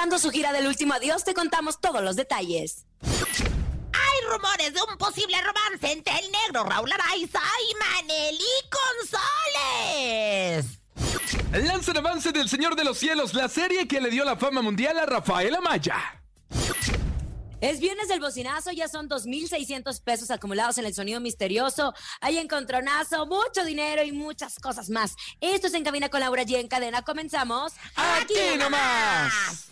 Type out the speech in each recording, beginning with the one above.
preparando su gira del último adiós. Te contamos todos los detalles. Hay rumores de un posible romance entre el negro Raúl Araiza y Maneli González. Lanza el avance del Señor de los Cielos, la serie que le dio la fama mundial a Rafael Amaya. Es viernes del bocinazo, ya son 2.600 pesos acumulados en el sonido misterioso. Hay encontronazo, mucho dinero y muchas cosas más. Esto es En Cabina con Laura G. En cadena comenzamos. ¡Aquí nomás!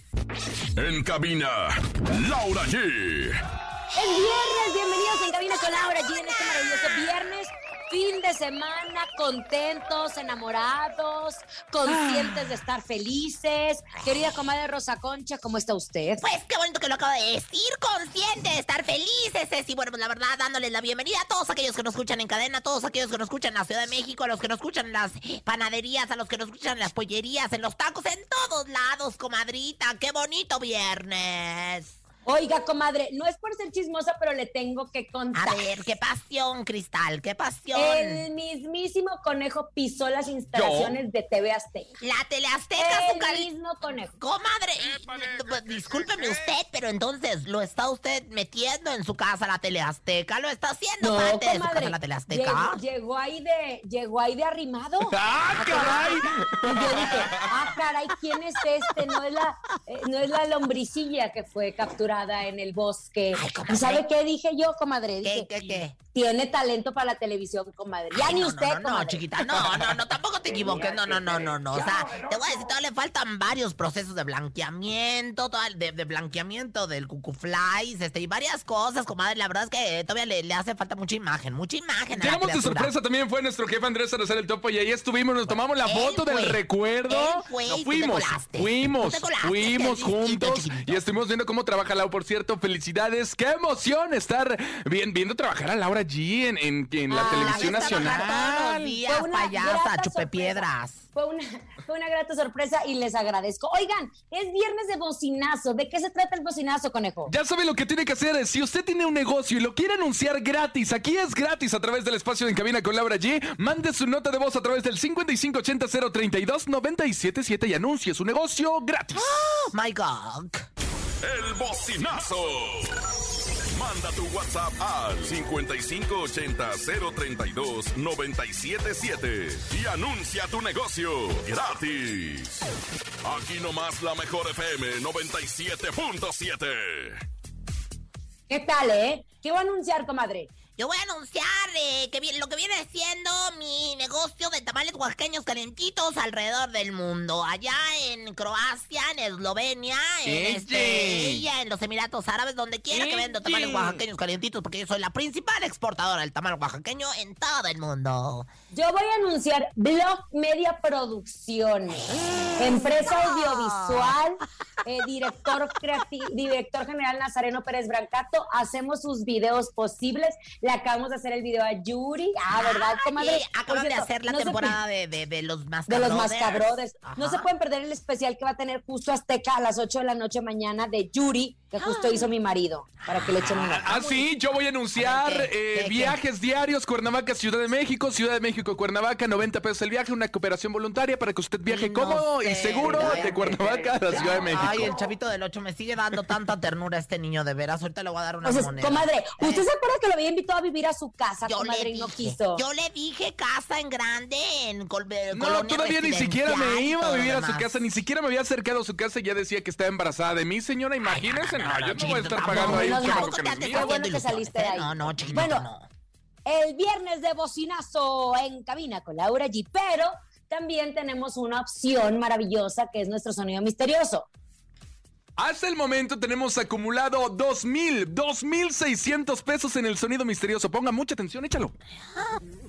En cabina, Laura G. Es viernes, bienvenidos en Cabina con Laura G. En este maravilloso viernes. Fin de semana, contentos, enamorados, conscientes de estar felices. Querida comadre Rosa Concha, ¿cómo está usted? Pues qué bonito que lo acabo de decir, consciente de estar felices, Ceci. Bueno, pues la verdad, dándoles la bienvenida a todos aquellos que nos escuchan en cadena, a todos aquellos que nos escuchan en la Ciudad de México, a los que nos escuchan en las panaderías, a los que nos escuchan en las pollerías, en los tacos, en todos lados, comadrita. Qué bonito viernes. Oiga, comadre, no es por ser chismosa, pero le tengo que contar. A ver, qué pasión, Cristal, qué pasión. El mismísimo conejo pisó las instalaciones de TV Azteca. La teleazteca, su El cari- mismo conejo. Comadre, y- discúlpeme usted, pero entonces lo está usted metiendo en su casa la teleazteca, lo está haciendo parte de su casa la teleazteca. Llegó, llegó ahí de, llegó ahí de arrimado. ¡Ah, caray! Y yo dije, ah, caray, ¿quién es este? No es la, eh, no es la lombricilla que fue capturada en el bosque. Ay, comadre. ¿Y sabe qué dije yo, comadre? ¿Qué, Dije, qué, qué? Tiene talento para la televisión, comadre. Ya Ay, ni no, usted, no, no, chiquita, no, no, no, tampoco te equivoques, no, no, no, no, no, o sea, te voy a decir, todavía le faltan varios procesos de blanqueamiento, toda- de, de blanqueamiento del cucuflies, este, y varias cosas, comadre, la verdad es que todavía le, le hace falta mucha imagen, mucha imagen la Llegamos de sorpresa también fue nuestro jefe Andrés Salazar el Topo y ahí estuvimos, nos tomamos la foto del recuerdo. fuimos, fuimos, fuimos juntos y estuvimos viendo cómo trabaja Por cierto, felicidades, qué emoción estar bien, viendo trabajar a Laura G en, en- en la Ah, televisión La ves trabajar Todos los nacional. días, Fue una payasa, grata chupepiedras. Fue una, fue una grata sorpresa y les agradezco. Oigan, es viernes de bocinazo. ¿De qué se trata el bocinazo, conejo? Ya sabe lo que tiene que hacer. Si usted tiene un negocio y lo quiere anunciar gratis, aquí es gratis a través del espacio de En cabina con Laura G. Mande su nota de voz a través del 5580-032-977 y anuncie su negocio gratis. Oh my God. El bocinazo. Manda tu WhatsApp al 5580-032-977 y anuncia tu negocio gratis. Aquí nomás la mejor FM 97.7. ¿Qué tal, eh? ¿Qué voy a anunciar, comadre? Yo voy a anunciar eh, que vi- lo que viene siendo mi negocio de tamales oaxaqueños calentitos alrededor del mundo. Allá en Croacia, en Eslovenia, en, este, en los Emiratos Árabes, donde quiera que vendo tamales oaxaqueños calentitos, porque yo soy la principal exportadora del tamal oaxaqueño en todo el mundo. Yo voy a anunciar Blog Media Producciones, empresa audiovisual, eh, director creati- director general Nazareno Pérez Brancato. Hacemos sus videos posibles. Le acabamos de hacer el video a Yuri. Ah, ¿verdad, comadre? Acaban de cierto, la no se temporada de, de, de los más de los. No se pueden perder el especial que va a tener justo Azteca a las 8 de la noche mañana de Yuri, que justo hizo mi marido, para que le echen una. Ah, sí, yo voy a anunciar A ver, ¿qué? eh, ¿Qué, qué? viajes diarios, Cuernavaca, Ciudad de México, Ciudad de México, Cuernavaca, 90 pesos el viaje, una cooperación voluntaria para que usted viaje no cómodo y seguro de Cuernavaca a la Ciudad de México. Ay, el chavito del 8 me sigue dando tanta ternura a este niño, de veras. Ahorita le voy a dar una Entonces, moneda. comadre, ¿usted Eh, se acuerda que lo había invitado a vivir a su casa, yo comadre, le y no dije, quiso? yo le dije casa en grande en Col No, colonia todavía ni siquiera me iba a vivir a su casa, ni siquiera me había acercado a su casa y ya decía que estaba embarazada de mí, señora, imagínese. No, yo no voy a estar pagando ahí un chamaco que no Tampoco es te mío. Qué bueno haciendo que saliste de ilusiones, ahí. ¿eh? No, no, chiquito, Bueno, no. El viernes de bocinazo en cabina con Laura G, pero también tenemos una opción maravillosa que es nuestro sonido misterioso. Hasta el momento tenemos acumulado 2.000, 2.600 pesos en el sonido misterioso. Ponga mucha atención, échalo.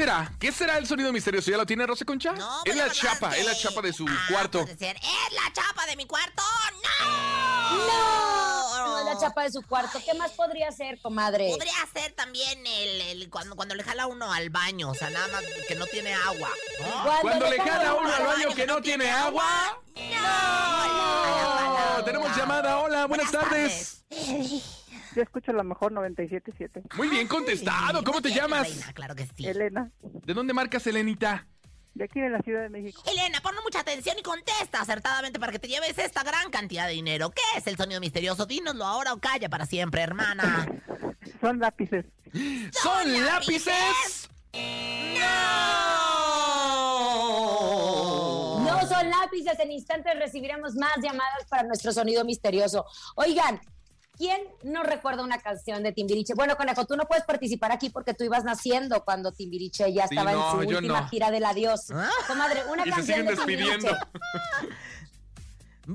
¿Será? ¿Qué será el sonido misterioso? ¿Ya lo tiene Rosa Concha? No, es pues la chapa, que- es la chapa de su Ah, cuarto. ¿Es la chapa de mi cuarto? ¡No! ¡No! No es la chapa de su cuarto. ¿Qué más podría ser, comadre? Podría ser también el, el- cuando, cuando le jala uno al baño, o sea, nada más que no tiene agua. ¿no? Cuando le jala uno al baño que no tiene agua. No, tenemos llamada. Hola, buenas, tardes. Yo escucho la mejor 97.7. Muy bien contestado. ¿Cómo te llamas? reina, claro que sí. Elena, ¿De dónde marcas, Elenita? de aquí de la Ciudad de México. Elena, pon mucha atención y contesta acertadamente para que te lleves esta gran cantidad de dinero. ¿Qué es el sonido misterioso? Dínoslo ahora o calla para siempre, hermana. Son lápices. ¡Son lápices! ¡No! No son lápices. En instantes recibiremos más llamadas para nuestro sonido misterioso. Oigan, ¿quién no recuerda una canción de Timbiriche? Bueno, Conejo, tú no puedes participar aquí porque tú ibas naciendo cuando Timbiriche ya Sí, estaba no, en su última no. gira del adiós. ¿Ah? Comadre, una Y canción de Timbiriche. despidiendo.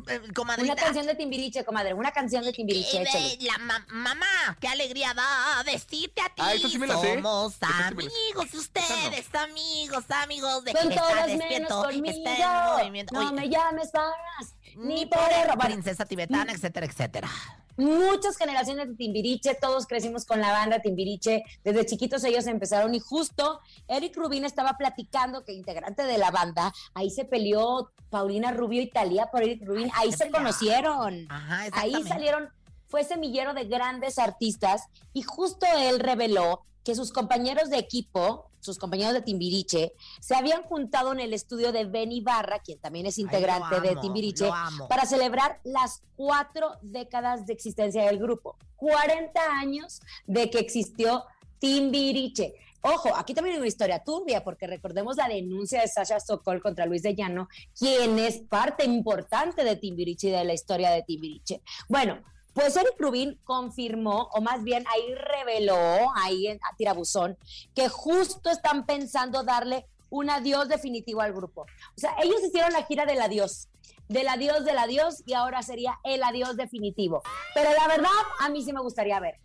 Eh, Comadrita. Una canción de Timbiriche, comadre. Una canción de Timbiriche, Eh, la ma- mamá, qué alegría da decirte a ti. Ah, sí me la sé. Somos sí me la sé. amigos de ustedes, amigos, amigos de Son todos menos despierto, conmigo. está en movimiento. No Oye, me llames ni ni por error. Princesa tibetana, etcétera, etcétera. Muchas generaciones de Timbiriche, todos crecimos con la banda Timbiriche, desde chiquitos ellos empezaron y justo Eric Rubin estaba platicando que integrante de la banda, ahí se peleó Paulina Rubio y Talía por Eric Rubin, ahí se conocieron, Ajá, ahí salieron, fue semillero de grandes artistas y justo él reveló que sus compañeros de equipo, sus compañeros de Timbiriche, se habían juntado en el estudio de Benny Barra, quien también es Ay, integrante de Timbiriche, para celebrar las cuatro décadas de existencia del grupo. 40 años de que existió Timbiriche. Ojo, aquí también hay una historia turbia, porque recordemos la denuncia de Sasha Sokol contra Luis de Llano, quien es parte importante de Timbiriche y de la historia de Timbiriche. Bueno, pues Eric Rubin confirmó, o más bien ahí reveló, ahí en, a tirabuzón, que justo están pensando darle un adiós definitivo al grupo. O sea, ellos hicieron la gira del adiós, del adiós, del adiós, y ahora sería el adiós definitivo. Pero la verdad, a mí sí me gustaría ver.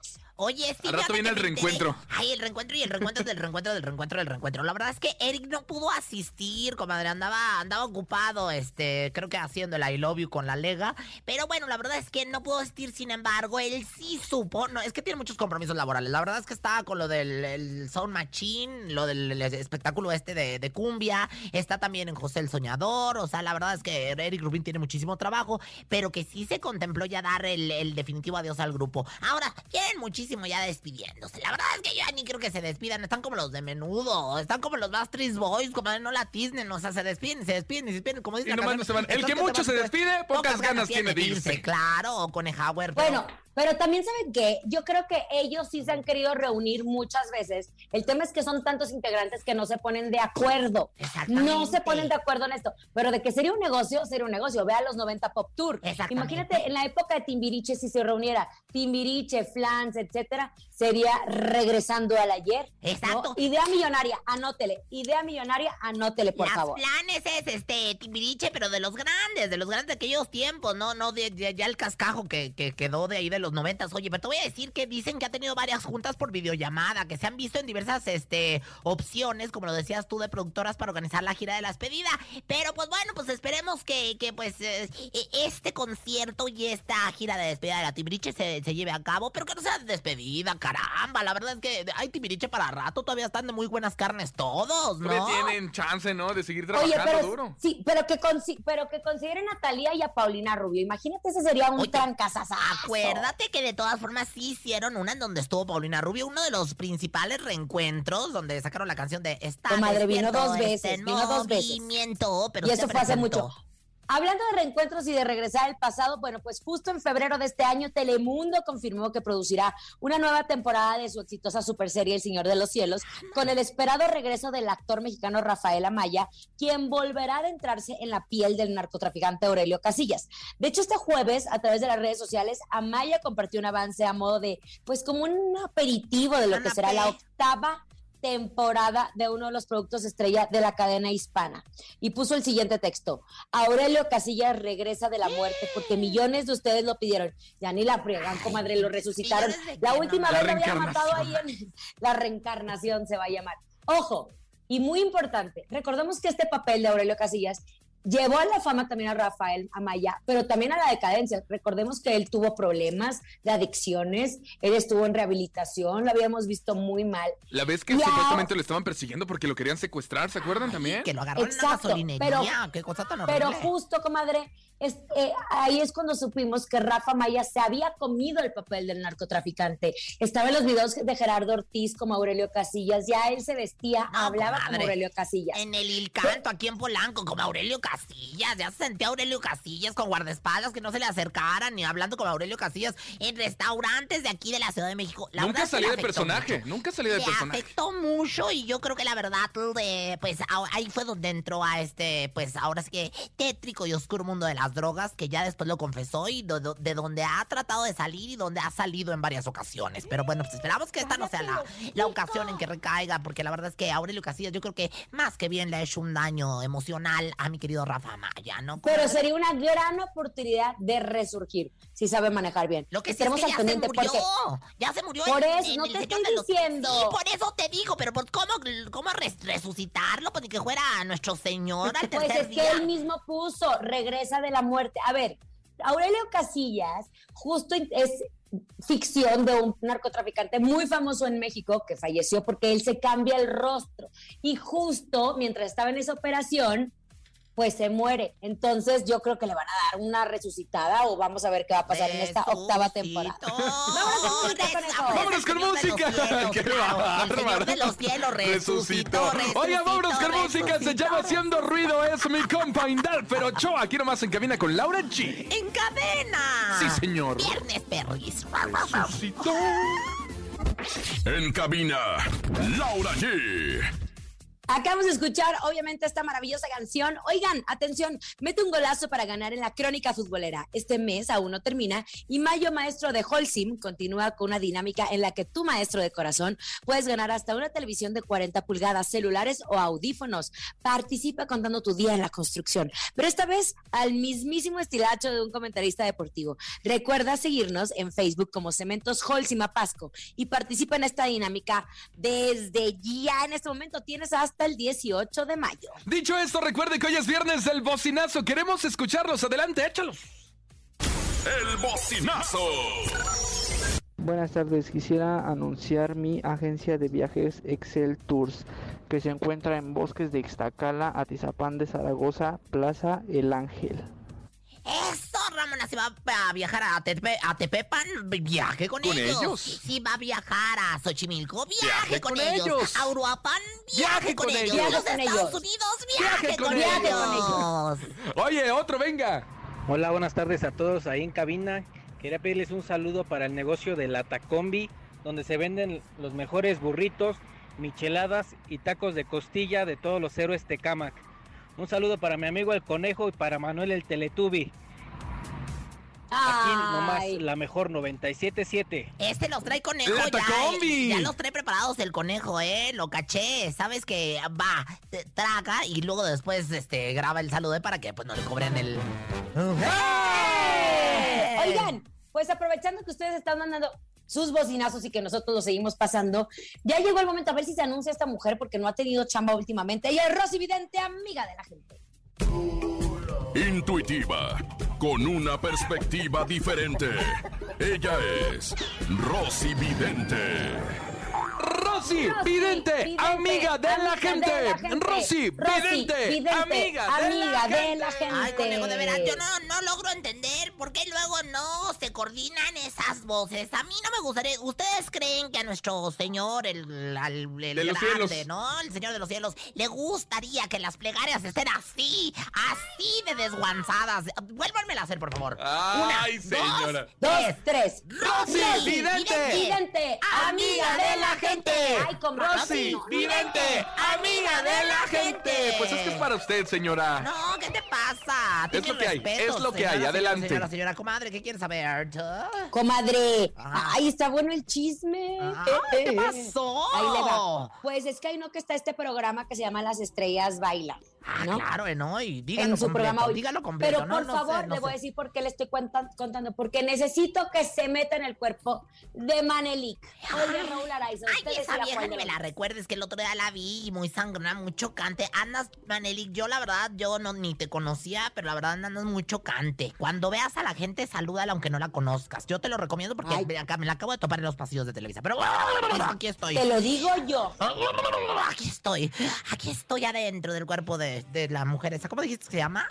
Oye, sí. Al rato viene el reencuentro. Ay, el reencuentro y el reencuentro del reencuentro del reencuentro del reencuentro. La verdad es que Eric no pudo asistir, comadre. Andaba, andaba ocupado, este, creo que haciendo el I love you con la lega. Pero bueno, la verdad es que no pudo asistir. Sin embargo, él sí supo. No, es que tiene muchos compromisos laborales. La verdad es que estaba con lo del el Sound Machine, lo del el espectáculo este de, de cumbia. Está también en José el Soñador. O sea, la verdad es que Eric Rubin tiene muchísimo trabajo. Pero que sí se contempló ya dar el, el definitivo adiós al grupo. Ahora, tienen muchísimo ya despidiéndose. La verdad es que yo ya ni creo que se despidan. Están como los de menudo. Están como los Backstreet Boys, como no la tisnen. O sea, se despiden, se despiden, se despiden. Como dice Y la nomás canción, no se van. El "Estás que mucho se despide, pocas ganas tiene de irse". Claro, o Conejauer. pero- Bueno, Pero también saben que yo creo que ellos sí se han querido reunir muchas veces. El tema es que son tantos integrantes que no se ponen de acuerdo. Exactamente. No se ponen de acuerdo en esto. Pero de que sería un negocio, sería un negocio. Vea los 90 Pop Tour. Imagínate en la época de Timbiriche, si se reuniera Timbiriche, Flans, etcétera, sería regresando al ayer. ¿no? Exacto. Idea millonaria, anótele. Idea millonaria, anótele, por Las favor. planes es este Timbiriche, pero de los grandes, de los grandes de aquellos tiempos, no, no de, de- ya el cascajo que, que quedó de ahí de los noventas. Oye, pero te voy a decir que dicen que ha tenido varias juntas por videollamada, que se han visto en diversas este opciones, como lo decías tú, de productoras para organizar la gira de la despedida. Pero pues bueno, pues esperemos que, que pues eh, este concierto y esta gira de despedida de la Timbiriche se, se lleve a cabo, pero que no sea de despedida, caramba. La verdad es que hay Timbiriche para rato, todavía están de muy buenas carnes todos, ¿no? Todavía tienen chance, ¿no? De seguir Oye, trabajando pero, duro. sí, pero que, consi- pero que consideren a Talía y a Paulina Rubio. Imagínate, ese sería un Oye, trancazazazo. Acuérdate que de todas formas sí hicieron una en donde estuvo Paulina Rubio, uno de los principales reencuentros donde sacaron la canción de Está Comadre, vino dos veces, vino dos veces. pero y eso fue hace mucho. Hablando de reencuentros y de regresar al pasado, bueno, pues justo en febrero de este año Telemundo confirmó que producirá una nueva temporada de su exitosa superserie El Señor de los Cielos, con el esperado regreso del actor mexicano Rafael Amaya, quien volverá a adentrarse en la piel del narcotraficante Aurelio Casillas. De hecho, este jueves, a través de las redes sociales, Amaya compartió un avance a modo de, pues como un aperitivo de lo que será la octava temporada de uno de los productos estrella de la cadena hispana. Y puso el siguiente texto. Aurelio Casillas regresa de la muerte porque millones de ustedes lo pidieron. Ya ni la friegan, comadre, lo resucitaron. La última no? vez La lo había matado ahí en la reencarnación se va a llamar. Ojo, y muy importante, recordemos que este papel de Aurelio Casillas llevó a la fama también a Rafael Amaya, pero también a la decadencia. Recordemos que él tuvo problemas de adicciones, él estuvo en rehabilitación, lo habíamos visto muy mal. La vez que Ya. supuestamente lo estaban persiguiendo porque lo querían secuestrar, ¿se acuerdan también? Que lo agarró en Exacto, una gasolinería, pero- qué cosa tan horrible. Pero justo, comadre, es- eh, ahí es cuando supimos que Rafa Maya se había comido el papel del narcotraficante. Estaba en los videos de Gerardo Ortiz como Aurelio Casillas, ya él se vestía, No, hablaba comadre. como Aurelio Casillas. En el Il Canto, aquí en Polanco, como Aurelio Casillas. Ya se sentía Aurelio Casillas con guardaespaldas que no se le acercaran ni hablando como Aurelio Casillas en restaurantes de aquí de la Ciudad de México. La nunca le de personaje, mucho. nunca salía de Le personaje. afectó mucho y yo creo que la verdad, de, pues ahí fue donde entró a este, pues ahora sí que tétrico y oscuro mundo de las drogas, que ya después lo confesó y do- do- de, donde ha tratado de salir y donde ha salido en varias ocasiones. Pero bueno, pues esperamos que esta no sea la, la ocasión en que recaiga, porque la verdad es que Aurelio Casillas yo creo que más que bien le ha hecho un daño emocional a mi querido Rafa Maya, ¿no? Pero sería una gran oportunidad de resurgir, si sabe manejar bien. Lo que sí es Estaremos que al ya se pendiente murió. porque Ya se murió. Por eso, en no te estoy los- diciendo. Sí, por eso te digo, pero pues, ¿cómo, cómo res- resucitarlo? Pues que fuera nuestro Señor al Pues es que él mismo puso, regresa de la muerte. A ver, Aurelio Casillas justo es ficción de un narcotraficante muy famoso en México que falleció porque él se cambia el rostro y justo mientras estaba en esa operación pues se muere. Entonces yo creo que le van a dar una resucitada o vamos a ver qué va a pasar en esta octava temporada. Vámonos con música, conejo. Vámonos con música. ¡Qué bárbaro! de los cielos resucitó. Oiga, vámonos con música. Se llama. Haciendo Ruido. Es mi compa Indal, pero yo aquí nomás en cabina con Laura G. ¡En cadena! Sí, señor. Viernes perris. Resucitó. En cabina, Laura G. Acabamos de escuchar, obviamente, esta maravillosa canción. Oigan, atención, mete un golazo para ganar en la crónica futbolera. Este mes aún no termina y Mayo Maestro de Holcim continúa con una dinámica en la que tu maestro de corazón puedes ganar hasta una televisión de 40 pulgadas, celulares o audífonos. Participa contando tu día en la construcción, pero esta vez al mismísimo estilacho de un comentarista deportivo. Recuerda seguirnos en Facebook como Cementos Holcim Apasco y participa en esta dinámica desde ya. En este momento tienes hasta el 18 de mayo. Dicho esto, recuerde que hoy es viernes del bocinazo. Queremos escucharlos. Adelante, échalos. El bocinazo. Buenas tardes, quisiera anunciar mi agencia de viajes Excel Tours, que se encuentra en Bosques de Ixtacala, Atizapán de Zaragoza, Plaza El Ángel. Eso, Ramona, si va a viajar a, Tepe- a Tepepan, viaje con, ¿Con ellos? Si va a viajar a Xochimilco, viaje, Viaje con, con ellos. ellos. A Uruapan, viaje, con, ellos. Viaje Los con Estados ellos. Unidos, viaje, Viaje con, con ellos. ellos. Oye, otro, venga. Hola, buenas tardes a todos ahí en cabina. Quería pedirles un saludo para el negocio de la Tacombi, donde se venden los mejores burritos, micheladas y tacos de costilla de todos los héroes Tecamac. Un saludo para mi amigo el conejo y para Manuel el Teletubi. Aquí nomás la mejor 97.7. Este los trae conejo ¡La ya. Tacombi! Ya los trae preparados el conejo, eh. Lo caché. Sabes que va, te- traga y luego después este graba el saludo eh, para que pues no le cobren el. ¡Eh! Oigan, pues aprovechando que ustedes están mandando sus bocinazos y que nosotros los seguimos pasando, ya llegó el momento a ver si se anuncia esta mujer porque no ha tenido chamba últimamente. Ella es Rosy Vidente, amiga de la gente. Intuitiva, con una perspectiva diferente. Ella es Rosy Vidente. Rosy, Rosy, vidente, vidente, amiga de la gente. Rosy, vidente, vidente, amiga, de, amiga la de gente. la gente. Ay, conejo, de veras, yo no, no logro entender por qué luego no se coordinan esas voces. A mí no me gustaría. ¿Ustedes creen que a nuestro señor, el, al- el De los grande, cielos. ¿no? El señor de los cielos, le gustaría que las plegarias estén así, así de desguanzadas? Vuélvanmela a hacer, por favor. Ay, Una, señora. Dos, Dos, tres. Rosy, vidente. Vidente, amiga de la gente. Ay, con Rosy, vidente, amiga de la gente. Pues es que es para usted, señora. No, ¿qué te pasa? Es lo que hay, respeto, es lo que señora, hay, señora, adelante. Señora, señora, comadre, ¿qué quieres saber? Comadre, Ajá. ay, está bueno el chisme. ¿Qué pasó? Ahí le va. Pues es que hay no que está este programa que se llama Las Estrellas Bailan. Ah, ¿no? claro, eh, ¿no? Y dígalo en su completo, programa hoy. dígalo completo. Pero no, por no favor, le voy a decir por qué le estoy contando. Porque necesito que se meta en el cuerpo de Manelik. Oye, Raúl Araiza, Ay, esa vieja ni de me la recuerdes que el otro día la vi y muy sangrona, muy chocante. Andas, Manelik, yo la verdad, yo no ni te conocía, pero la verdad andas muy chocante. Cuando veas a la gente, salúdala aunque no la conozcas. Yo te lo recomiendo porque Ay. me- acá me la acabo de topar en los pasillos de Televisa. Pero aquí estoy. Te lo digo yo. Aquí estoy. Aquí estoy adentro del cuerpo de, de la mujer esa. ¿Cómo dijiste que se llama?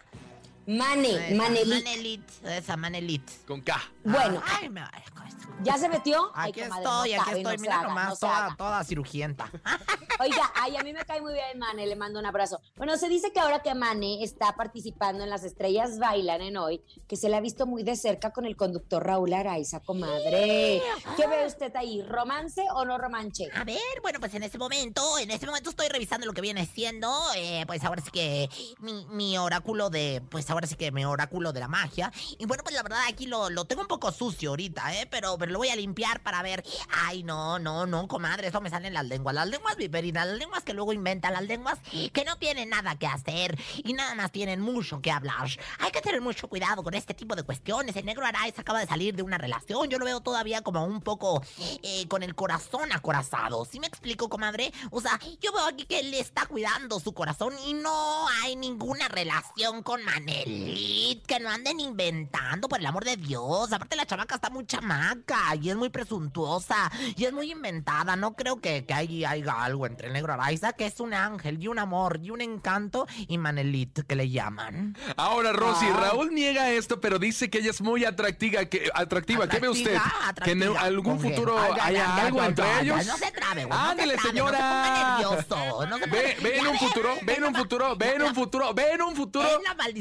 Mane, Esa, Manelik. Manelit. Esa, Manelit. Con K. Bueno, Ay, me vaya con esto. ¿ya se metió? Ay, Aquí estoy, no aquí estoy. no Mira haga, nomás, no toda, toda cirugienta. Oiga, ay, a mí me cae muy bien Mane, le mando un abrazo. Bueno, se dice que ahora que Mane está participando en Las Estrellas Bailan en hoy, que se le ha visto muy de cerca con el conductor Raúl Araiza, comadre. ¿Qué ve usted ahí? ¿Romance o no romance? A ver, bueno, pues en este momento, en este momento estoy revisando lo que viene siendo, eh, pues ahora sí que mi, mi oráculo de, pues ahora sí que mi oráculo de la magia. Y bueno, pues la verdad aquí lo, lo tengo un poco sucio ahorita, ¿eh? Pero, pero lo voy a limpiar para ver. Ay, no, no, no, comadre, eso me salen las lenguas. Las lenguas viperinas, las lenguas que luego inventan, las lenguas que no tienen nada que hacer y nada más tienen mucho que hablar. Hay que tener mucho cuidado con este tipo de cuestiones. El negro Araiz acaba de salir de una relación. Yo lo veo todavía como un poco eh, con el corazón acorazado. ¿Sí me explico, comadre? O sea, yo veo aquí que él está cuidando su corazón y no hay ninguna relación con Manelit. Que no anden inventando, por el amor de Dios. Aparte, la chamaca está muy chamaca y es muy presuntuosa y es muy inventada. No creo que, que hay- haya algo entre el negro Araiza, que es un ángel y un amor y un encanto, y Manelit, que le llaman. Ahora, Rosy, Ah. Raúl niega esto, pero dice que ella es muy atractiva. Que, atractiva. ¿Qué ve usted? Atractiva, Que en algún futuro Ay, ya, haya ya, ya, algo entre ellos. No se trabe, güey. no Ándale, trabe, señora. No se ponga nervioso. No se Ve, ve en un futuro, ve en un futuro, ve en un futuro, ve en un futuro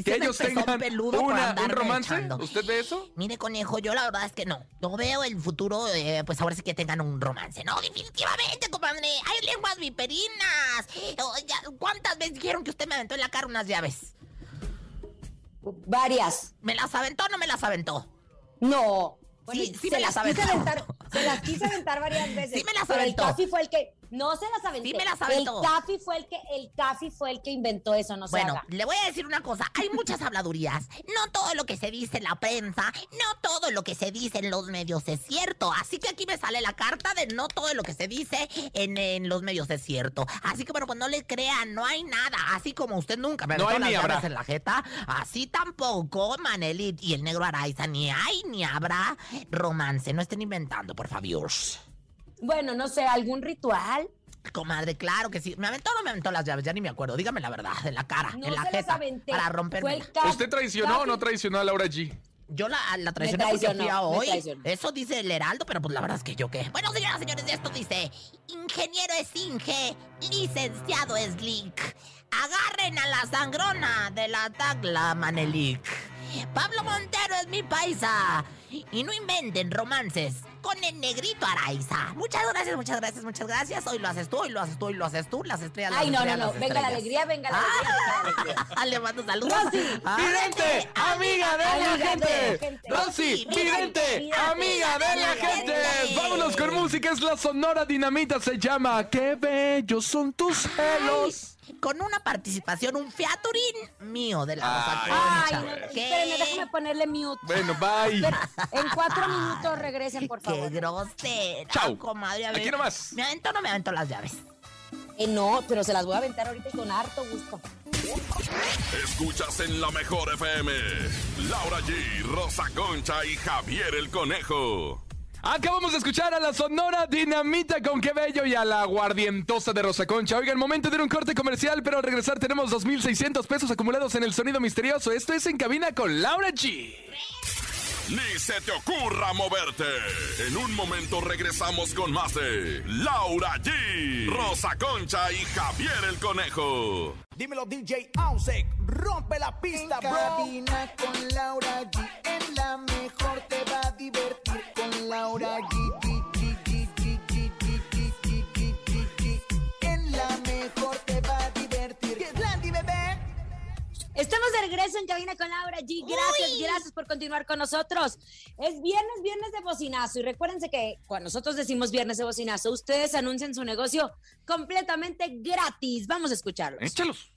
que ellos tengan peludo por una, un romance. echando. ¿Usted ve eso? Mire, conejo, yo la verdad es que no. No veo el futuro, eh, pues ahora sí que tengan un romance. No, definitivamente, compadre. Hay lenguas viperinas. Oh, ya, ¿Cuántas veces dijeron que usted me aventó en la cara unas llaves? Varias. ¿Me las aventó o no me las aventó? No. Sí, sí se me las aventó. aventar, se las quise aventar varias veces. Sí me las pero aventó. el Cafi fue el que no se las aventé. Sí me las aventó. El Cafi fue el que el Cafi fue el que inventó eso, no se Bueno, haga. le voy a decir una cosa. Hay muchas habladurías. No todo lo que se dice en la prensa, no todo lo que se dice en los medios es cierto. Así que aquí me sale la carta de no todo lo que se dice en, en los medios es cierto. Así que bueno, pues no le crean, no hay nada. Así como usted nunca me No hay las ni habrá. en la jeta, así tampoco Manelit y el negro Araiza ni hay ni habrá romance. No estén inventando, por favor. Bueno, no sé, algún ritual. Comadre, claro que sí. ¿Me aventó o no me aventó las llaves? Ya ni me acuerdo. Dígame la verdad, en la cara, No en la se las jeta. aventé. Para romperme. ¿Usted traicionó o no traicionó a Laura G? Yo la, la traicioné porque fui a hoy. Eso dice el Heraldo, pero pues la verdad es que yo qué. Bueno, señoras, señores, esto dice: Ingeniero es Inge, licenciado es Lick. Agarren a la sangrona de la tagla Manelik. Pablo Montero es mi paisa. Y no inventen romances con el negrito Araiza. Muchas gracias, muchas gracias, muchas gracias. Hoy lo haces tú, hoy lo haces tú, hoy lo haces tú. Las estrellas, las Ay, no, no, estrellas, no. las Venga la estrellas. alegría, venga la alegría, venga la alegría. Ah, Le mando saludos. Rosy, Ah, ¡Vidente! ¡Amiga de la gente! ¡Rosy! ¡Vidente! ¡Amiga de la amiga gente! de la gente. Vámonos con música, es la Sonora Dinamita, se llama ¡Qué bellos son tus celos! Con una participación, un featuring mío de la Rosa Ay, Concha. no, ¿Qué? espérenme, déjame ponerle mute. Bueno, bye. En cuatro minutos regresen, por Qué favor. grosera, Chau. comadre. A ver, Aquí nomás. ¿Me avento o no me avento las llaves? Eh, no, pero se las voy a aventar ahorita y con harto gusto. Escuchas en la mejor FM. Laura G, Rosa Concha y Javier el Conejo. Acabamos de escuchar a la Sonora Dinamita con Qué Bello y a la Guardientosa de Rosa Concha. Oigan, momento de ir a un corte comercial, pero al regresar tenemos 2.600 pesos acumulados en el sonido misterioso. Esto es En Cabina con Laura G. Ni se te ocurra moverte. En un momento regresamos con más de Laura G, Rosa Concha y Javier el Conejo. Dímelo DJ Ausek, rompe la pista, bro. Cabina con Laura G, en la mejor te va a divertir Laura G, En la mejor te va a divertir. Landy, bebé! Estamos de regreso en Cabina con Laura G. Gracias, gracias por continuar con nosotros. Es viernes, viernes de bocinazo. Y recuérdense que cuando nosotros decimos viernes de bocinazo, ustedes anuncian su negocio completamente gratis. Vamos a escucharlos. Échalos.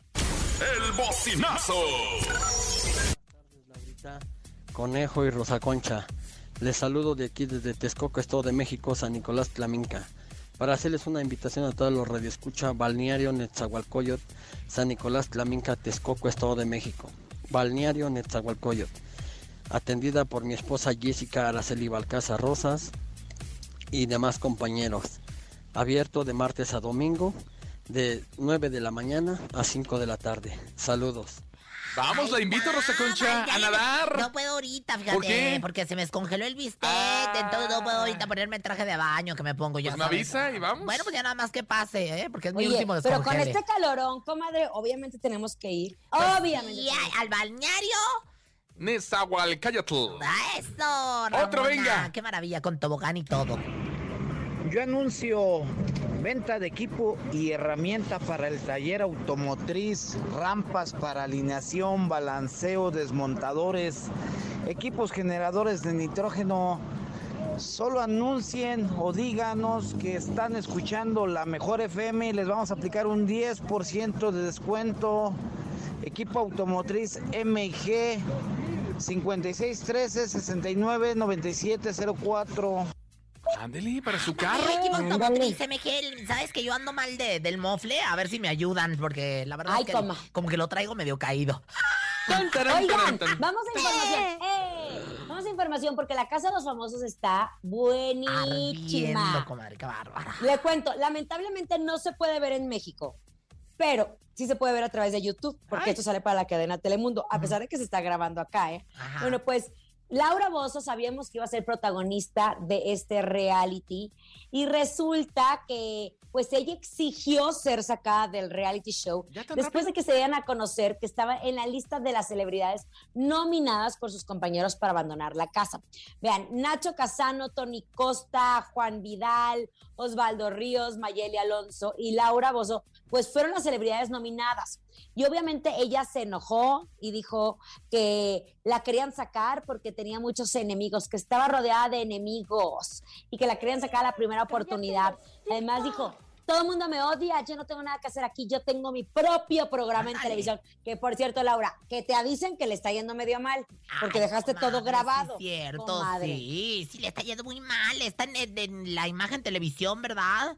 El bocinazo. Buenas tardes, Conejo y Rosa Concha. Les saludo de aquí desde Texcoco, Estado de México, San Nicolás Tlaminca. Para hacerles una invitación a todos los radioescucha, Balneario Netzahualcoyot, San Nicolás Tlaminca, Texcoco, Estado de México. Balneario Netzahualcoyot. Atendida por mi esposa Jessica Araceli Balcaza Rosas y demás compañeros. Abierto de martes a domingo, de 9 de la mañana a 5 de la tarde. Saludos. Vamos, la invito, Rosa Concha, Ay, a nadar. No puedo ahorita, fíjate. ¿Por qué? Porque se me descongeló el bistec. Ah. Entonces no puedo ahorita ponerme el traje de baño que me pongo yo. Pues me avisa y vamos. Bueno, pues ya nada más que pase, ¿eh? Porque es mi Oye, último pero con descongele. este calorón, comadre, obviamente tenemos que ir. Pues obviamente. sí, al balneario. Nezahualcóyotl. A eso, Otro, Ramona. venga. Qué maravilla, con tobogán y todo. Yo anuncio venta de equipo y herramienta para el taller automotriz, rampas para alineación, balanceo, desmontadores, equipos generadores de nitrógeno. Solo anuncien o díganos que están escuchando la mejor FM y les vamos a aplicar un 10% de descuento. Equipo automotriz MG 5613 69 9704. Ándele, para su carro. Automotriz, MG, ¿sabes que yo ando mal de, del mofle? A ver si me ayudan, porque la verdad Ay, es que coma. como que lo traigo medio caído. Tan, taran, Oigan, taran, tan. vamos a información. ¡Eh! Vamos a información porque la Casa de los Famosos está buenísima. Ardiendo, comadre, qué bárbara. Le cuento, lamentablemente no se puede ver en México, pero sí se puede ver a través de YouTube, porque Ay. esto sale para la cadena Telemundo, a pesar de que se está grabando acá, ¿eh? Ajá. Bueno, pues Laura Bozo sabíamos que iba a ser protagonista de este reality y resulta que pues ella exigió ser sacada del reality show ¿Ya tan después rápido? de que se dieran a conocer que estaba en la lista de las celebridades nominadas por sus compañeros para abandonar la casa. Vean, Nacho Casano, Tony Costa, Juan Vidal, Osvaldo Ríos, Mayeli Alonso y Laura Bozo, pues fueron las celebridades nominadas. Y obviamente ella se enojó y dijo que la querían sacar porque tenía muchos enemigos, que estaba rodeada de enemigos y que la querían sacar a la primera oportunidad. Además dijo, todo el mundo me odia, yo no tengo nada que hacer aquí, yo tengo mi propio programa en televisión. Que por cierto, Laura, que te avisen que le está yendo medio mal, porque Ay, dejaste comadre, todo grabado. Sí, cierto, comadre. sí, sí, le está yendo muy mal. Está en, en la imagen televisión, ¿verdad?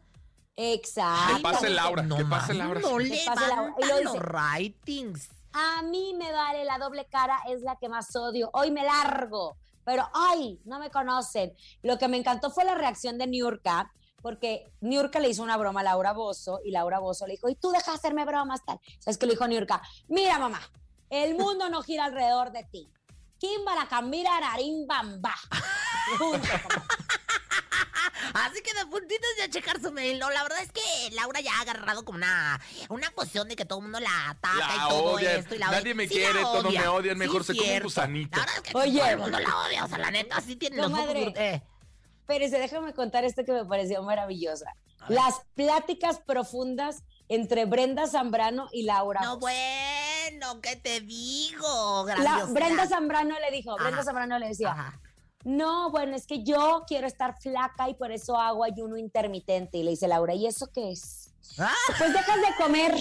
Exacto. Que pase Laura, No que pase Laura. No Que le pase Laura. Y lo los ratings. A mí me vale la doble cara, es la que más odio. Hoy me largo, pero ay, no me conocen. Lo que me encantó fue la reacción de Niurka, porque Niurka le hizo una broma a Laura Bozo y Laura Bozo le dijo, y tú deja de hacerme bromas tal. ¿Sabes qué le dijo Niurka? Mira, mamá, el mundo no gira alrededor de ti. Kimbara Cambira Narín Bamba. Así que de puntitos ya checar su mail. No, la verdad es que Laura ya ha agarrado como una, una cuestión de que todo el mundo la ataca La y todo odian. esto. Y la Nadie me Sí quiere, la todos odia. me odian, mejor Sí, se come un gusanito. La verdad es que Oye. todo el mundo la odia. O sea, la neta, sí tiene los Comadre. ojos- eh. Espérese, déjame contar esto que me pareció maravillosa. Las pláticas profundas entre Brenda Zambrano y Laura. No, Voz. Bueno, ¿qué te digo? La-. Brenda Zambrano le dijo, Brenda Ajá. Zambrano le decía, Ajá. no, bueno, es que yo quiero estar flaca y por eso hago ayuno intermitente. Y le dice Laura, ¿y eso qué es? Ah, Pues dejas de comer,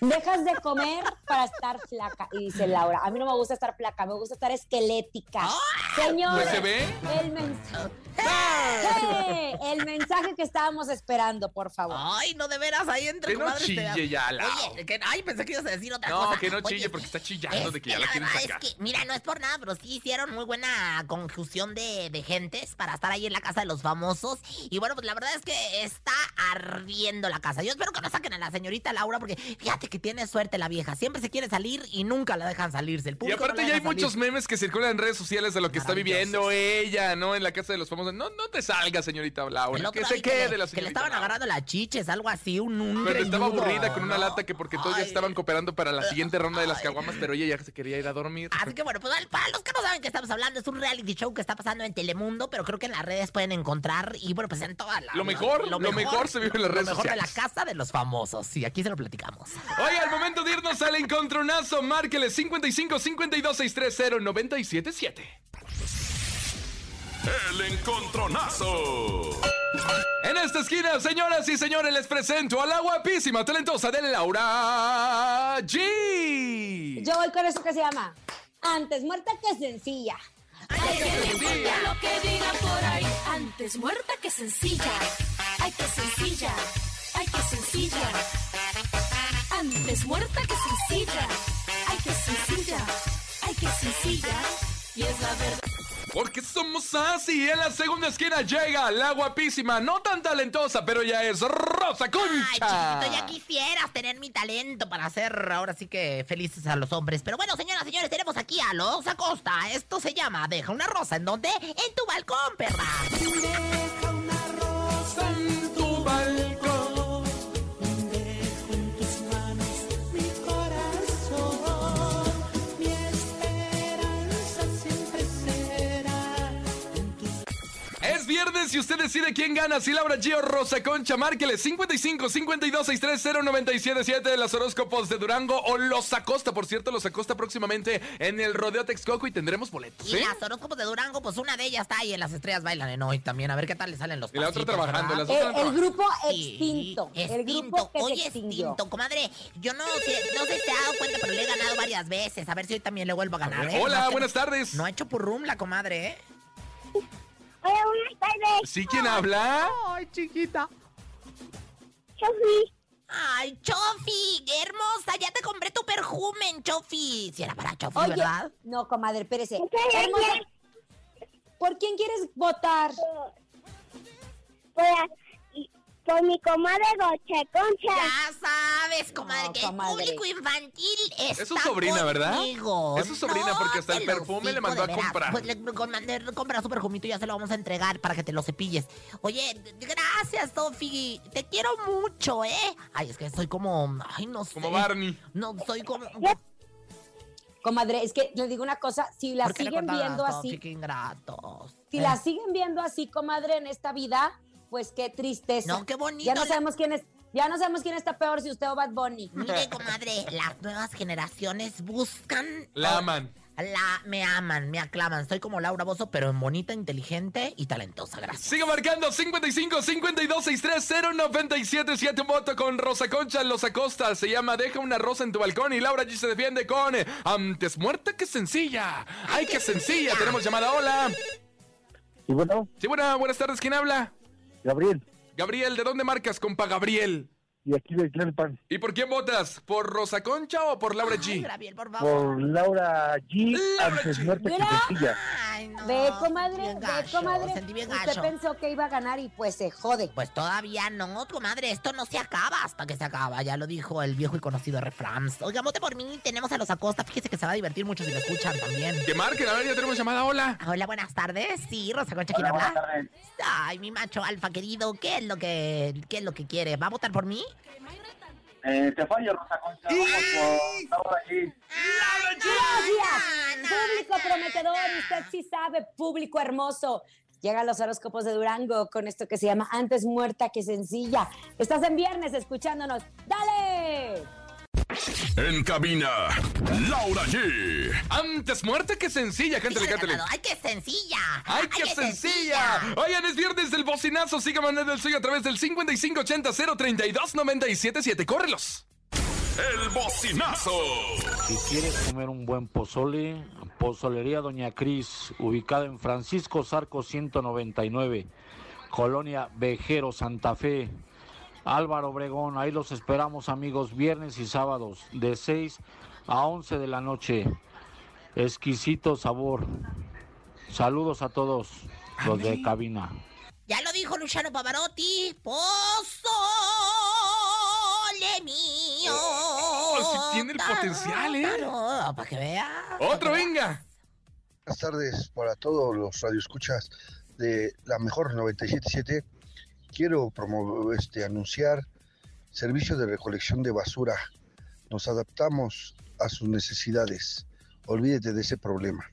dejas de comer para estar flaca. Y dice Laura, a mí no me gusta estar flaca, me gusta estar esquelética. Señor, Pues se ve. el mensaje, ¡Eh! el mensaje que estábamos esperando, por favor. Ay, no, de veras, ahí entre Que no chille ya, Lau. Oye, que, ay, pensé que ibas a decir otra No, cosa. que no Oye, chille porque está chillando es de que ya la la quieren sacar. Es que, mira, no es por nada, pero sí hicieron muy buena conjunción de, de gentes para estar ahí en la casa de los famosos. Y bueno, pues la verdad es que está ardiendo la casa. Yo espero que no saquen a la señorita Laura, porque fíjate que tiene suerte la vieja. Siempre se quiere salir y nunca la dejan salirse. El Y no aparte ya hay salir. muchos memes que circulan en redes sociales de lo que está viviendo ella, ¿no? En la casa de los famosos. No, no te salga, señorita Laura. Que se quede le- la Que le señorita estaban Laura. agarrando las chiches, algo así, un, un Pero estaba aburrida con una ¿no? lata que porque todos ya estaban cooperando para la siguiente ronda de las caguamas, pero ella ya se quería ir a dormir. Así que bueno, pues para los que no saben qué estamos hablando, es un reality show que está pasando en Telemundo, pero creo que en las redes pueden encontrar y bueno, pues en todas las... Lo mejor, lo mejor se vive en las redes Lo mejor de la sociales. Casa de los famosos. Sí, aquí se lo platicamos. Oye, al momento de irnos al encontronazo, márquele 55 52 630 977. El encontronazo. En esta esquina, señoras y señores, les presento a la guapísima, talentosa de Laura G. Yo voy con eso que se llama Antes muerta que sencilla. Ay, que no importa lo que digan por ahí. Antes muerta que sencilla. Ay, que sencilla. Ay, que sencilla. Antes muerta que sencilla. Ay, que sencilla. Ay, que sencilla. Y es la verdad. Porque somos así. En la segunda esquina llega la guapísima, no tan talentosa, pero ya es Rosa Ay, Concha. chiquito, ya quisieras tener mi talento para hacer ahora sí que felices a los hombres. Pero bueno, señoras y señores, tenemos aquí a los Acosta. Esto se llama Deja una rosa. ¿En dónde? En tu balcón, perra. Deja una rosa Y usted decide quién gana, si Laura G o Rosa Concha. Márquele 55 52 630 977 de los horóscopos de Durango o Los Acosta. Por cierto, Los Acosta próximamente en el Rodeo Texcoco y tendremos boletos, Y ¿eh? las horóscopos de Durango, pues una de ellas está ahí en Las Estrellas Bailan en hoy también. A ver qué tal le salen los Y la otra trabajando, las El, otras el grupo Sí, extinto. El grupo extinto. que Hoy se extinto, comadre. Yo no, sé- no sé si te ha dado cuenta, pero le he ganado varias veces. A ver si hoy también le vuelvo a ganar. ¿eh? Hola, que buenas tardes. No ha hecho purrum la comadre, ¿eh? Hola, buenas tardes. ¿Sí quién habla? Ay, chiquita. Sofi. Ay, Chofi, qué hermosa. Ya te compré tu perfume, Chofi. Si era para Chofi, Oye, ¿verdad? no, comadre, espérese. Hermosa. ¿Por quién quieres votar? Por, y- por mi comadre Goche Concha. Ya sabes, comadre, No, que comadre. el público infantil está Es su sobrina, ¿verdad? conmigo. Es su sobrina, No porque hasta el perfume le mandó a comprar. Pues le con- mandé a comprar su perfumito y ya se lo vamos a entregar para que te lo cepilles. Oye, gracias, Sofi. Te quiero mucho, ¿eh? Ay, es que soy como... Ay, no sé. Como Barney. No, soy como... Comadre, es que le digo una cosa, si la ¿Por qué le siguen viendo así, Qué ingratos. si Eh. la siguen viendo así, comadre, en esta vida, pues qué tristeza. No, qué bonito. Ya no sabemos quién es, ya no sabemos quién está peor, si usted o Bad Bunny. Mire, comadre, las nuevas generaciones buscan... La aman. La, me aman, me aclaman. Soy como Laura Bozo, pero en bonita, inteligente y talentosa. Gracias. Sigue marcando 55 52 630 977 un voto con Rosa Concha Los Acosta. Se llama Deja una rosa en tu balcón y Laura G se defiende con Antes muerta que sencilla. Ay, qué sencilla. Tenemos llamada. Hola. Y bueno, Sí, buena, buenas tardes. ¿Quién habla? Gabriel, Gabriel, ¿de dónde marcas, compa Gabriel? Y aquí de Tlalpan. ¿Y por quién votas? ¿Por Rosa Concha o por Laura G? Gabriel, por favor. Por Laura G. Que Mira. sencilla. Ay, no. Ve, comadre, bien ve, gacho, comadre. Sentí bien Usted gacho. pensó que iba a ganar y pues se jode. Pues todavía no, comadre, esto no se acaba hasta que se acaba, ya lo dijo el viejo y conocido refrán. Oiga, vote por mí, tenemos a los Acosta, fíjese que se va a divertir mucho si lo escuchan también. Que marquen, a ver, ya tenemos llamada. Hola. Hola, buenas tardes. Sí, Rosa Concha, ¿quién habla? Ay, mi macho alfa querido, ¿qué es lo que qué es lo que quiere? ¿Va a votar por mí? Eh, te fallo, Rosa Concha. Vamos por. Gracias. Público prometedor, usted sí sabe, público hermoso. Llegan los horóscopos de Durango con esto que se llama Antes muerta que sencilla. Estás en viernes escuchándonos. ¡Dale! En cabina, Laura G. Antes muerta que sencilla, cántale, cántale. ¡Ay, qué sencilla! ¡Ay, qué sencilla! Oigan, es viernes del bocinazo. Siga mandando el suyo a través del 5580-032-977. ¡Córrelos! El bocinazo. Si quieres comer un buen pozole, Pozolería Doña Cris, ubicada en Francisco Zarco 199, Colonia Vejero, Santa Fe. Álvaro Obregón, ahí los esperamos amigos, viernes y sábados, de 6 a 11 de la noche. Exquisito sabor. Saludos a todos los de cabina. Ya lo dijo Luciano Pavarotti. Pozole mío. Oh, sí tiene el potencial, ¿eh? Claro, para que vea. ¡Otro, venga! Buenas tardes para todos los radioescuchas de la mejor 977. Quiero promover, este, anunciar servicio de recolección de basura. Nos adaptamos a sus necesidades. Olvídate de ese problema.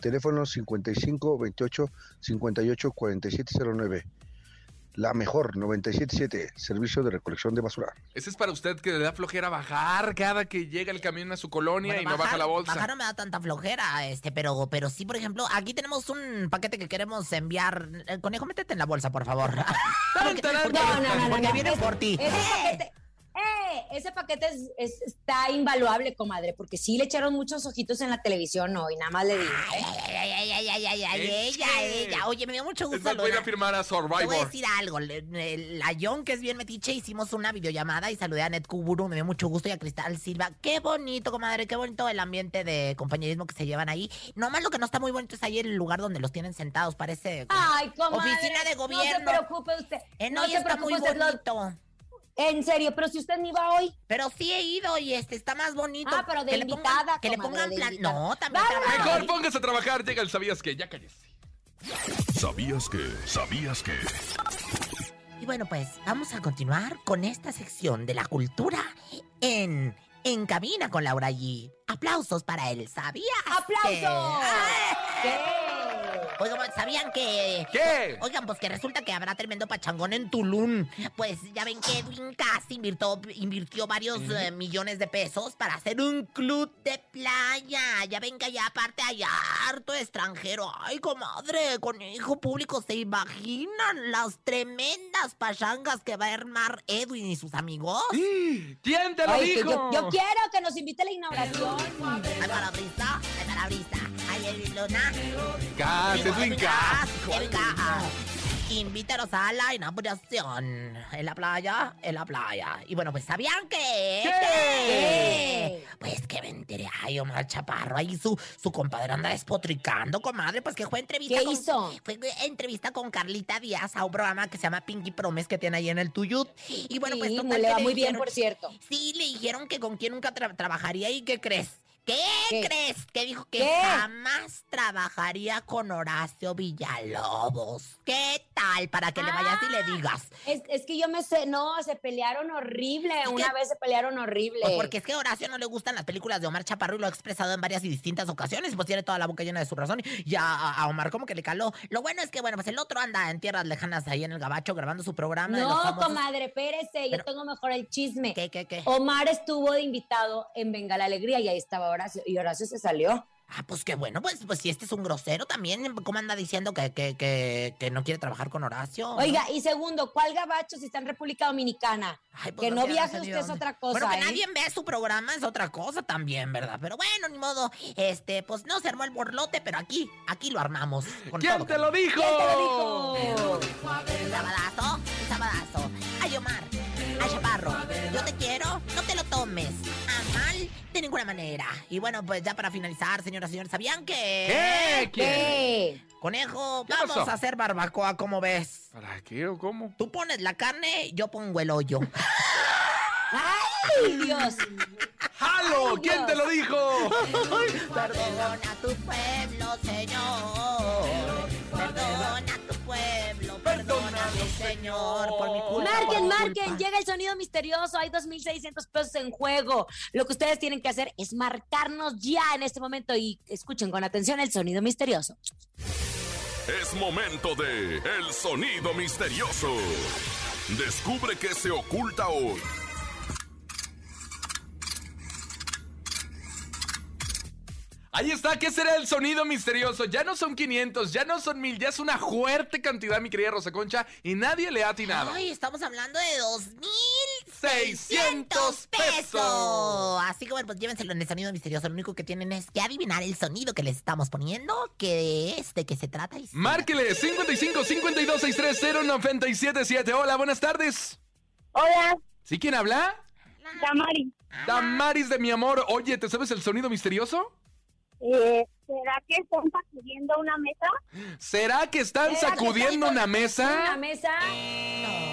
Teléfono 55 28 58 47 09. La mejor 977, servicio de recolección de basura. Ese es para usted que le da flojera bajar cada que llega el camión a su colonia Bueno, y no baja la bolsa. Bajar no me da tanta flojera, este, pero, pero sí, por ejemplo, aquí tenemos un paquete que queremos enviar. Eh, Conejo, métete en la bolsa, por favor. porque, porque- No, no, no, porque ese- por ti. Ese paquete, ¡eh! ese paquete es- es- está invaluable, comadre, porque sí le echaron muchos ojitos en la televisión hoy, nada más le digo. ¿eh? Ay, ay, ay, ay, ay, ay, ay, Es ella, ella. Oye, me dio mucho Es gusto. más, voy a firmar a Te voy a Survivor. decir algo. le- le- La John, que es bien metiche, hicimos una videollamada y saludé a Net Kuburu. Me dio mucho gusto y a Cristal Silva. Qué bonito, comadre. Qué bonito el ambiente de compañerismo que se llevan ahí. Nomás lo que no está muy bonito es ahí el lugar donde los tienen sentados. Parece. Ay, comadre. Oficina de gobierno. No se preocupe usted. Eh, no no, y se está muy usted. lo- bonito. En serio, pero si usted ni va hoy. Pero sí he ido y este está más bonito. Ah, pero de que le invitada, pongan, que le pongan plan. No, también. Mejor póngase a trabajar. Llega el sabías que. Ya cállese. ¿Sabías que? ¿Sabías que? Y bueno, pues vamos a continuar con esta sección de la cultura en En Cabina con Laura G. Aplausos para él, ¿sabías? ¡Aplausos! que- ¿Qué? Oigan, ¿sabían que...? ¿Qué? Oigan, pues que resulta que habrá tremendo pachangón en Tulum. Pues ya ven que Edwin Cass invirtió, invirtió varios eh, millones de pesos para hacer un club de playa. Ya ven que allá aparte hay harto extranjero. Ay, comadre, con hijo público, ¿se imaginan las tremendas pachangas que va a armar Edwin y sus amigos? ¿Quién te lo Ay, dijo? yo, yo quiero que nos invite a la inauguración. Hay para brisa, hay para brisa. Hay el Luna. Cas, es Edwin Cas. Edwin Cass. Invítanos a la inauguración. En la playa, en la playa. Y bueno, pues ¿sabían que? ¿Qué? Pues que me enteré. Ay, Omar Chaparro. Ahí su, su compadre anda despotricando, comadre. Pues que fue entrevista ¿Qué con... hizo? Fue entrevista con Carlita Díaz a un programa que se llama Pinky Promise que tiene ahí en el Tuyut. Y bueno, pues Sí, total le que va muy bien, por cierto. Sí, le dijeron que con quién nunca tra- trabajaría y ¿qué crees? ¿Qué, ¿Qué? crees? Que dijo que ¿Qué? jamás trabajaría con Horacio Villalobos. ¿Qué tal? Para que le vayas y le digas. Es, es que yo me sé, no, se pelearon horrible. Una que- vez se pelearon horrible. Pues porque es que a Horacio no le gustan las películas de Omar Chaparro y lo ha expresado en varias y distintas ocasiones. Pues tiene toda la boca llena de su razón. Y a, a Omar como que le caló. Lo bueno es que, bueno, pues el otro anda en tierras lejanas ahí en el gabacho grabando su programa. No, comadre, espérese, yo tengo mejor el chisme. ¿Qué, qué, qué? Omar estuvo de invitado en Venga la Alegría y ahí estaba Horacio. Y Horacio se salió. Ah, pues qué bueno, pues, pues si este es un grosero también, ¿cómo anda diciendo que, que, que, que no quiere trabajar con Horacio? Oiga, y segundo, ¿cuál gabacho si está en República Dominicana? Ay, pues que no viaje usted es otra cosa, Bueno, que ¿eh? nadie vea su programa es otra cosa también, ¿verdad? Pero bueno, ni modo. Este, pues no se armó el borlote, pero aquí, aquí lo armamos. Con ¿Quién todo. te lo dijo? ¿Quién te lo dijo? Un sabadazo, un sabadazo. Ay, Omar, ay, Chaparro. llames a mal de ninguna manera. Y bueno, pues ya para finalizar, señoras y señores, ¿sabían que... ¿Qué? ¿Qué? Conejo, ¿Qué vamos pasó? a hacer barbacoa, ¿cómo ves? ¿Para qué o cómo? Tú pones la carne, yo pongo el hoyo. ¡Ay, Dios! ¡Halo! ¿Quién Dios. te lo dijo? Perdona a tu pueblo, Señor. Perdona a tu pueblo, perdóname, Señor, por mi culpa. Marquen, marquen, culpa. llega el sonido misterioso, hay 2.600 pesos en juego. Lo que ustedes tienen que hacer es marcarnos ya en este momento y escuchen con atención el sonido misterioso. Es momento de El Sonido Misterioso. Descubre qué se oculta hoy. Ahí está, ¿qué será el sonido misterioso? Ya no son 500, ya no son 1000, ya es una fuerte cantidad, mi querida Rosa Concha, y nadie le ha atinado. Ay, estamos hablando de 600 2.600 pesos. pesos. Así que bueno, pues llévenselo en el sonido misterioso. Lo único que tienen es que adivinar el sonido que les estamos poniendo, que es, de qué se trata. Y... Márquele 55 52 630 977. Hola, buenas tardes. Hola, ¿Sí quién habla? Damari. Damaris de mi amor. Oye, ¿te sabes el sonido misterioso? Eh, ¿Será que están sacudiendo una mesa? ¿Será que están ¿Será que sacudiendo están una ¿Una mesa? mesa?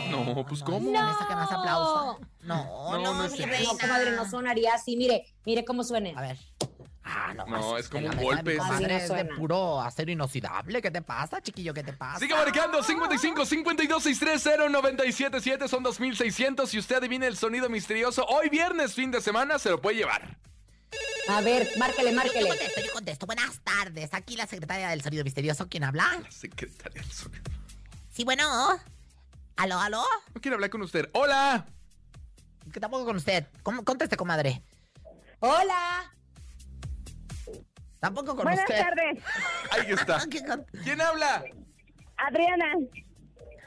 No, pues ¿cómo? No. Esa que más aplauso. No, No, no, no es mi reina. No, comadre, no sonaría así. Mire, mire cómo suena. A ver. Ah, no. No, es como un mesa golpe. no es de puro acero inoxidable. ¿Qué te pasa, chiquillo? ¿Qué te pasa? Sigue marcando 55 52 630 977. Son 2600. Y usted adivina el sonido misterioso. Hoy viernes, fin de semana, se lo puede llevar. A ver, márquele, Yo márquele. contesto, yo contesto. Buenas tardes. Aquí la secretaria del sonido misterioso. ¿Quién habla? La secretaria del sonido. Sí, bueno. ¿Aló, aló? No quiero hablar con usted. Hola. Que tampoco con usted. ¿Cómo, conteste, comadre. Hola. Tampoco con Buenas usted. tardes, Ahí está. ¿Qué ¿Quién habla? Adriana.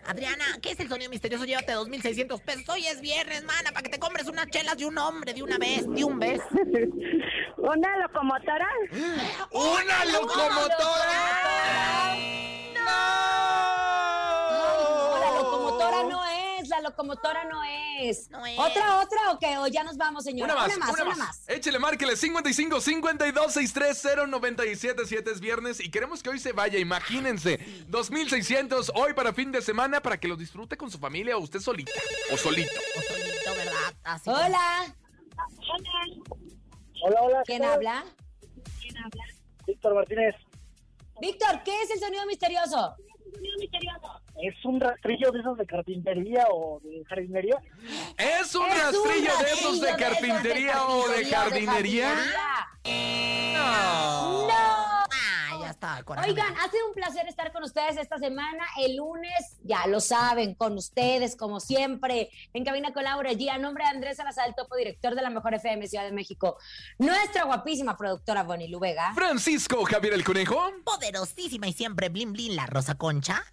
Adriana, ¿qué es el sonido misterioso? Llévate 2.600 pesos. Hoy es viernes, mana, para que te compres unas chelas de un hombre, de una vez, de un vez. ¿Una locomotora? ¡Una locomotora! No, locomotora no es. No es. ¿Otra, otra o qué? ¿O ya nos vamos, señora? Una más, una, más. Échele, márquele 55 52 630 977 es viernes y queremos que hoy se vaya, imagínense. 2600 hoy para fin de semana para que lo disfrute con su familia o usted solita o solito. O solito, ¿verdad? Así Hola. Hola, hola. ¿Quién habla? Víctor Martínez. Víctor, ¿qué es el sonido misterioso? ¿Es un rastrillo de esos de carpintería o de jardinería? ¿Es un Es un rastrillo de esos de rastrillo de esos de carpintería o de carpintería o de jardinería? No. Ah, ya está. coraje. Oigan, ha sido un placer estar con ustedes esta semana. El lunes, ya lo saben, con ustedes, como siempre, en Cabina con Laura G. A nombre de Andrés Salazar, el topo director de la Mejor FM Ciudad de México. Nuestra guapísima productora Bonnie Lubega. Francisco Javier el Conejo. Poderosísima y siempre blin blin la Rosa Concha.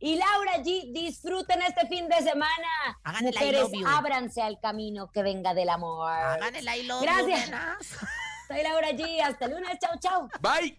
Y Laura G, disfruten este fin de semana. Hagan el I Mujeres, love you. ábranse al camino que venga del amor. Hagan el I love Gracias. Soy Laura G. Hasta el lunes. Chau, chau. Bye.